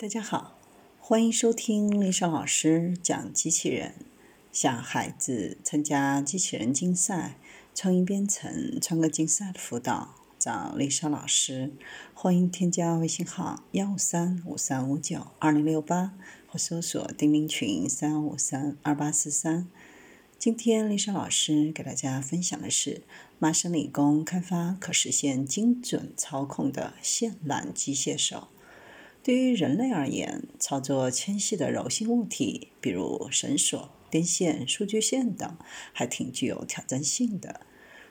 大家好，欢迎收听丽莎老师讲机器人。想孩子参加机器人竞赛、创意编程、创客竞赛的辅导，找丽莎老师。欢迎添加微信号幺五三五三五九二零六八，或搜索钉钉群三五三二八四三。今天丽莎老师给大家分享的是麻省理工开发可实现精准操控的线缆机械手。对于人类而言，操作纤细的柔性物体，比如绳索、电线、数据线等，还挺具有挑战性的。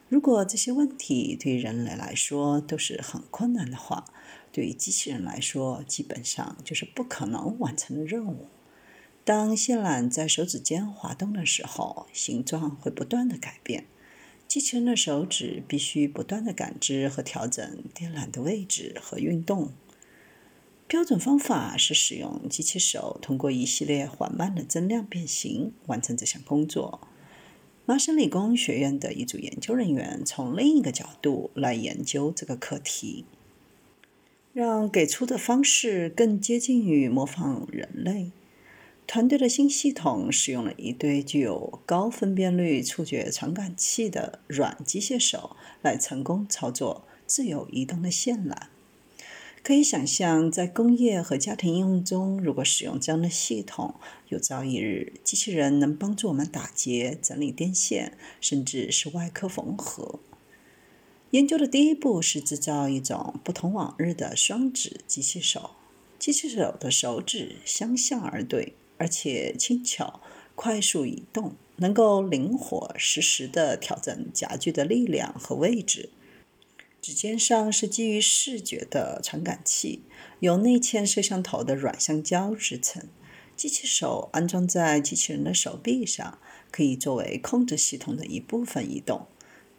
如果这些问题对于人类来说都是很困难的话，对于机器人来说，基本上就是不可能完成的任务。当线缆在手指间滑动的时候，形状会不断的改变，机器人的手指必须不断的感知和调整电缆的位置和运动。标准方法是使用机器手通过一系列缓慢的增量变形完成这项工作。麻省理工学院的一组研究人员从另一个角度来研究这个课题，让给出的方式更接近于模仿人类。团队的新系统使用了一对具有高分辨率触觉传感器的软机械手来成功操作自由移动的线缆。可以想象，在工业和家庭应用中，如果使用这样的系统，有朝一日，机器人能帮助我们打结、整理电线，甚至是外科缝合。研究的第一步是制造一种不同往日的双指机器手。机器手的手指相向而对，而且轻巧、快速移动，能够灵活、实时地调整夹具的力量和位置。指尖上是基于视觉的传感器，由内嵌摄像头的软橡胶制成。机器手安装在机器人的手臂上，可以作为控制系统的一部分移动。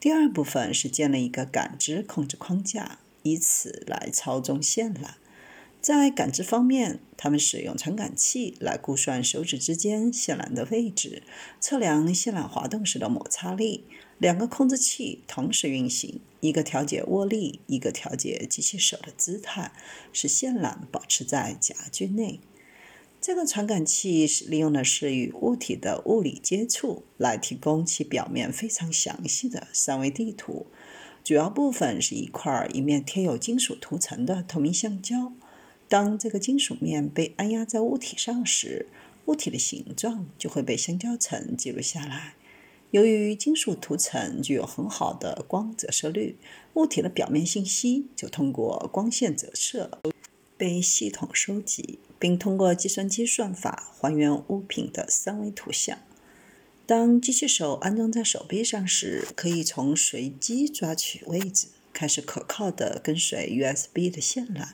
第二部分是建立一个感知控制框架，以此来操纵线缆。在感知方面，他们使用传感器来估算手指之间线缆的位置，测量线缆滑动时的摩擦力。两个控制器同时运行，一个调节握力，一个调节机器手的姿态，使线缆保持在夹具内。这个传感器是利用的是与物体的物理接触来提供其表面非常详细的三维地图。主要部分是一块一面贴有金属涂层的透明橡胶。当这个金属面被按压在物体上时，物体的形状就会被橡胶层记录下来。由于金属涂层具有很好的光折射率，物体的表面信息就通过光线折射被系统收集，并通过计算机算法还原物品的三维图像。当机器手安装在手臂上时，可以从随机抓取位置，开始可靠地跟随 USB 的线缆。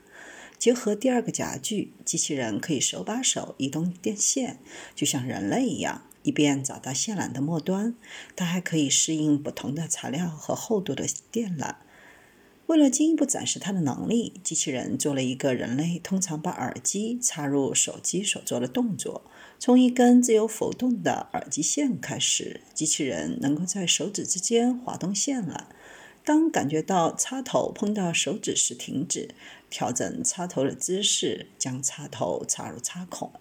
结合第二个夹具，机器人可以手把手移动电线，就像人类一样。以便找到线缆的末端，它还可以适应不同的材料和厚度的电缆。为了进一步展示它的能力，机器人做了一个人类通常把耳机插入手机所做的动作。从一根自由浮动的耳机线开始，机器人能够在手指之间滑动线缆。当感觉到插头碰到手指时停止，调整插头的姿势，将插头插入插孔。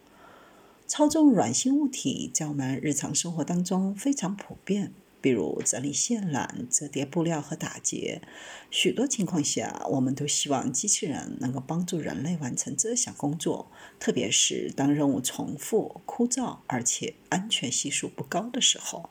操纵软性物体在我们日常生活当中非常普遍，比如整理线缆、折叠布料和打结。许多情况下，我们都希望机器人能够帮助人类完成这项工作，特别是当任务重复、枯燥而且安全系数不高的时候。